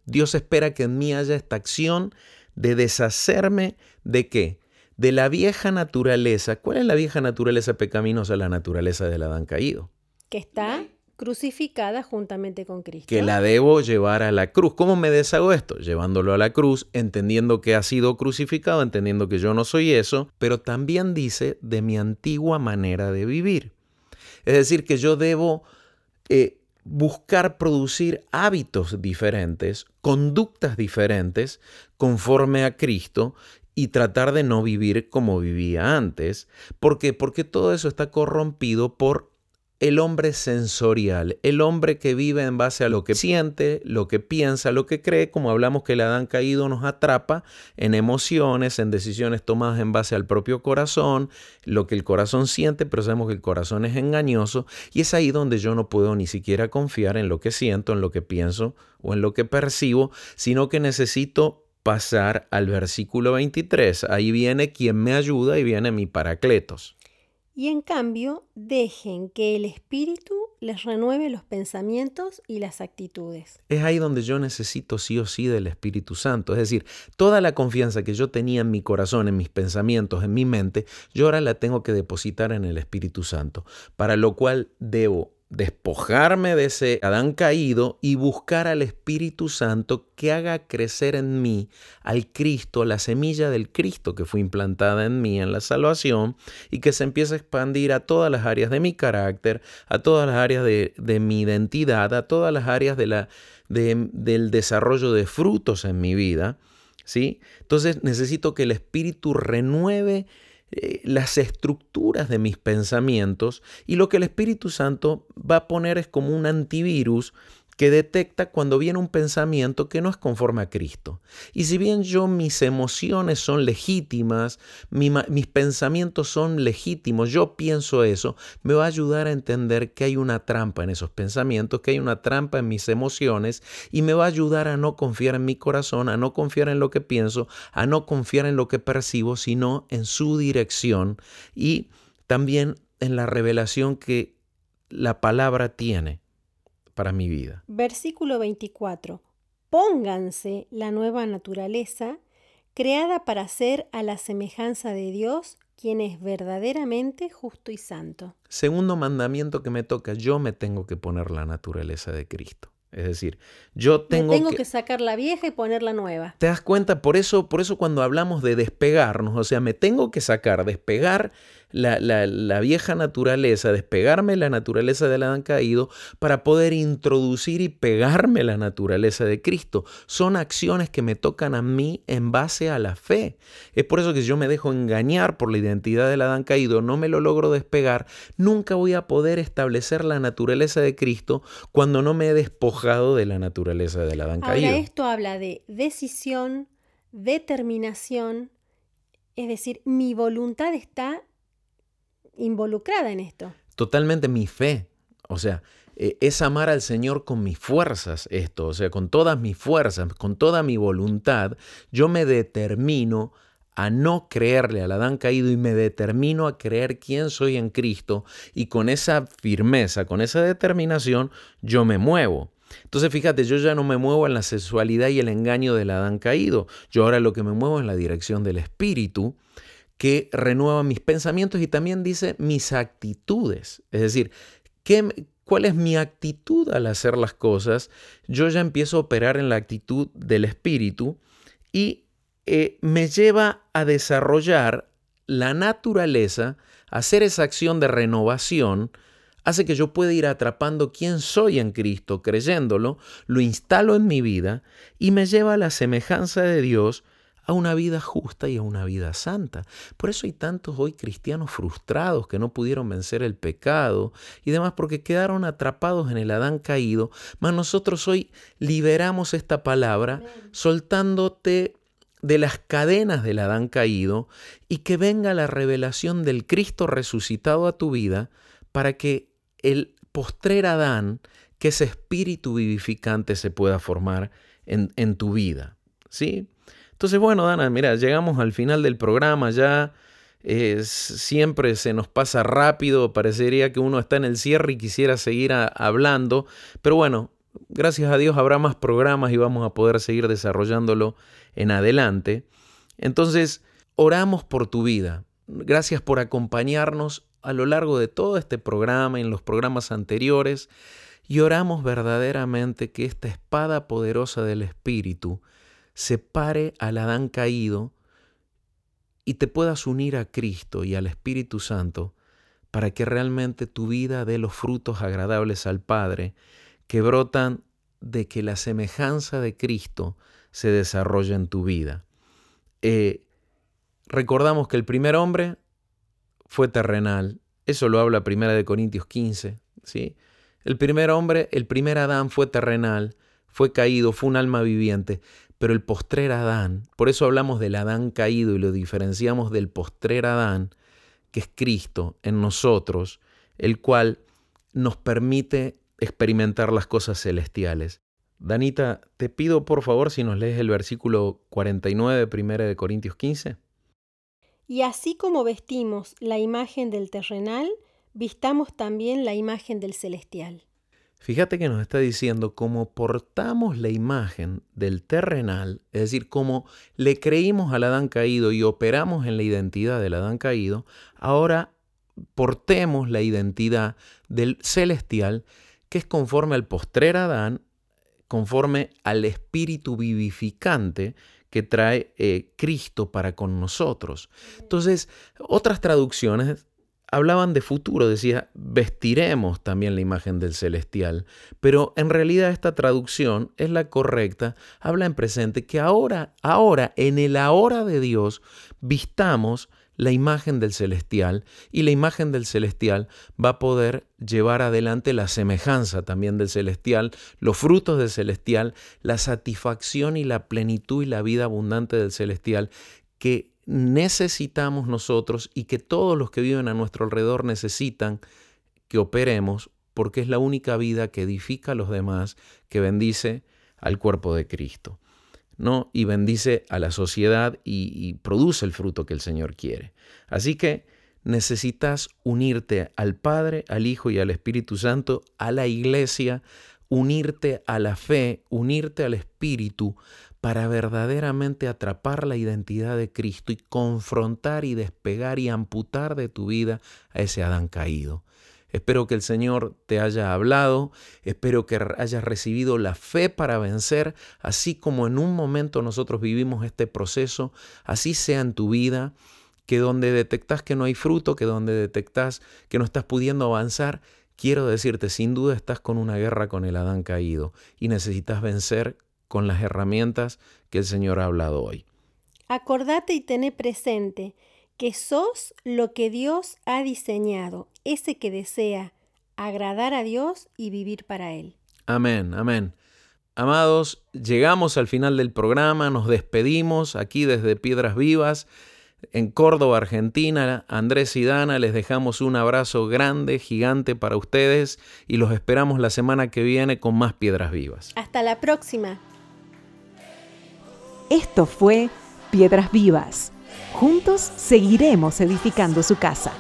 Dios espera que en mí haya esta acción de deshacerme de qué? De la vieja naturaleza. ¿Cuál es la vieja naturaleza pecaminosa? La naturaleza del Adán caído. Que está crucificada juntamente con Cristo. Que la debo llevar a la cruz. ¿Cómo me deshago esto? Llevándolo a la cruz, entendiendo que ha sido crucificado, entendiendo que yo no soy eso, pero también dice de mi antigua manera de vivir. Es decir, que yo debo eh, buscar producir hábitos diferentes, conductas diferentes conforme a Cristo y tratar de no vivir como vivía antes. ¿Por qué? Porque todo eso está corrompido por el hombre sensorial, el hombre que vive en base a lo que siente, lo que piensa, lo que cree, como hablamos que el Adán caído nos atrapa en emociones, en decisiones tomadas en base al propio corazón, lo que el corazón siente, pero sabemos que el corazón es engañoso y es ahí donde yo no puedo ni siquiera confiar en lo que siento, en lo que pienso o en lo que percibo, sino que necesito pasar al versículo 23. Ahí viene quien me ayuda y viene mi paracletos y en cambio dejen que el Espíritu les renueve los pensamientos y las actitudes. Es ahí donde yo necesito sí o sí del Espíritu Santo. Es decir, toda la confianza que yo tenía en mi corazón, en mis pensamientos, en mi mente, yo ahora la tengo que depositar en el Espíritu Santo, para lo cual debo despojarme de ese Adán caído y buscar al Espíritu Santo que haga crecer en mí al Cristo, la semilla del Cristo que fue implantada en mí en la salvación y que se empieza a expandir a todas las áreas de mi carácter, a todas las áreas de, de mi identidad, a todas las áreas de la, de- del desarrollo de frutos en mi vida. ¿sí? Entonces necesito que el Espíritu renueve eh, las estructuras de mis pensamientos y lo que el Espíritu Santo va a poner es como un antivirus que detecta cuando viene un pensamiento que no es conforme a Cristo. Y si bien yo mis emociones son legítimas, mi ma- mis pensamientos son legítimos, yo pienso eso, me va a ayudar a entender que hay una trampa en esos pensamientos, que hay una trampa en mis emociones y me va a ayudar a no confiar en mi corazón, a no confiar en lo que pienso, a no confiar en lo que percibo, sino en su dirección y también en la revelación que la palabra tiene para mi vida. Versículo 24. Pónganse la nueva naturaleza, creada para ser a la semejanza de Dios, quien es verdaderamente justo y santo. Segundo mandamiento que me toca, yo me tengo que poner la naturaleza de Cristo. Es decir, yo tengo, tengo que, que sacar la vieja y poner la nueva. ¿Te das cuenta? Por eso, por eso cuando hablamos de despegarnos, o sea, me tengo que sacar, despegar la, la- la vieja naturaleza, despegarme la naturaleza del Adán caído para poder introducir y pegarme la naturaleza de Cristo. Son acciones que me tocan a mí en base a la fe. Es por eso que si yo me dejo engañar por la identidad del Adán caído, no me lo logro despegar, nunca voy a poder establecer la naturaleza de Cristo cuando no me he despojado de la naturaleza del Adán caído. Ahora esto habla de decisión, determinación, es decir, mi voluntad está involucrada en esto. totalmente mi fe. O sea, eh, es amar al Señor con mis fuerzas esto, o sea, con todas mis fuerzas, con toda mi voluntad, yo me determino a no creerle al Adán caído y me determino a creer quién soy en Cristo y con esa firmeza, con esa determinación, yo me muevo. Entonces fíjate, yo ya no me muevo en la sexualidad y el engaño del Adán caído, yo ahora lo que me muevo es la dirección del Espíritu que renueva mis pensamientos y también dice mis actitudes. Es decir, ¿qué, ¿cuál es mi actitud al hacer las cosas? Yo ya empiezo a operar en la actitud del espíritu y eh, me lleva a desarrollar la naturaleza, hacer esa acción de renovación, hace que yo pueda ir atrapando quién soy en Cristo, creyéndolo, lo instalo en mi vida y me lleva a la semejanza de Dios a una vida justa y a una vida santa. Por eso hay tantos hoy cristianos frustrados que no pudieron vencer el pecado y demás porque quedaron atrapados en el Adán caído, mas nosotros hoy liberamos esta palabra soltándote de las cadenas del Adán caído y que venga la revelación del Cristo resucitado a tu vida para que el postrer Adán, que ese espíritu vivificante se pueda formar en, en tu vida. ¿Sí? Entonces, bueno, Dana, mira, llegamos al final del programa ya. siempre se nos pasa rápido, parecería que uno está en el cierre y quisiera seguir hablando, pero bueno, gracias a Dios habrá más programas y vamos a poder seguir desarrollándolo en adelante. Entonces, oramos por tu vida. Gracias por acompañarnos a lo largo de todo este programa en los programas anteriores y oramos verdaderamente que esta espada poderosa del Espíritu separe al Adán caído y te puedas unir a Cristo y al Espíritu Santo para que realmente tu vida dé los frutos agradables al Padre que brotan de que la semejanza de Cristo se desarrolle en tu vida. Eh, recordamos que el primer hombre fue terrenal, eso lo habla Primera de Corintios 15, ¿sí? El primer hombre, el primer Adán fue terrenal, fue caído, fue un alma viviente, pero el postrer Adán, por eso hablamos del Adán caído y lo diferenciamos del postrer Adán, que es Cristo en nosotros, el cual nos permite experimentar las cosas celestiales. Danita, te pido por favor si nos lees el versículo 49 primera de Corintios 15. Y así como vestimos la imagen del terrenal, vistamos también la imagen del celestial. Fíjate que nos está diciendo cómo portamos la imagen del terrenal, es decir, cómo le creímos al Adán caído y operamos en la identidad del Adán caído, ahora portemos la identidad del celestial que es conforme al postrer Adán, conforme al espíritu vivificante que trae eh, Cristo para con nosotros. Entonces, otras traducciones hablaban de futuro, decía, vestiremos también la imagen del celestial, pero en realidad esta traducción es la correcta, habla en presente, que ahora, ahora, en el ahora de Dios, vistamos la imagen del celestial y la imagen del celestial va a poder llevar adelante la semejanza también del celestial, los frutos del celestial, la satisfacción y la plenitud y la vida abundante del celestial que necesitamos nosotros y que todos los que viven a nuestro alrededor necesitan que operemos porque es la única vida que edifica a los demás, que bendice al cuerpo de Cristo. ¿no? y bendice a la sociedad y, y, produce el fruto que el Señor quiere. Así que necesitas unirte al Padre, al Hijo y al Espíritu Santo, a la iglesia, unirte a la fe, unirte al Espíritu para verdaderamente atrapar la identidad de Cristo y confrontar y despegar y amputar de tu vida a ese Adán caído. Espero que el Señor te haya hablado, espero que hayas recibido la fe para vencer, así como en un momento nosotros vivimos este proceso, así sea en tu vida, que donde detectas que no hay fruto, que donde detectas que no estás pudiendo avanzar, quiero decirte, sin duda estás con una guerra con el Adán caído y necesitas vencer con las herramientas que el Señor ha hablado hoy. Acordate y tené presente que sos lo que Dios ha diseñado, ese que desea agradar a Dios y vivir para Él. Amén, amén. Amados, llegamos al final del programa, nos despedimos aquí desde Piedras Vivas, en Córdoba, Argentina. Andrés y Dana, les dejamos un abrazo grande, gigante para ustedes y los esperamos la semana que viene con más Piedras Vivas. Hasta la próxima. Esto fue Piedras Vivas. Juntos seguiremos edificando su casa.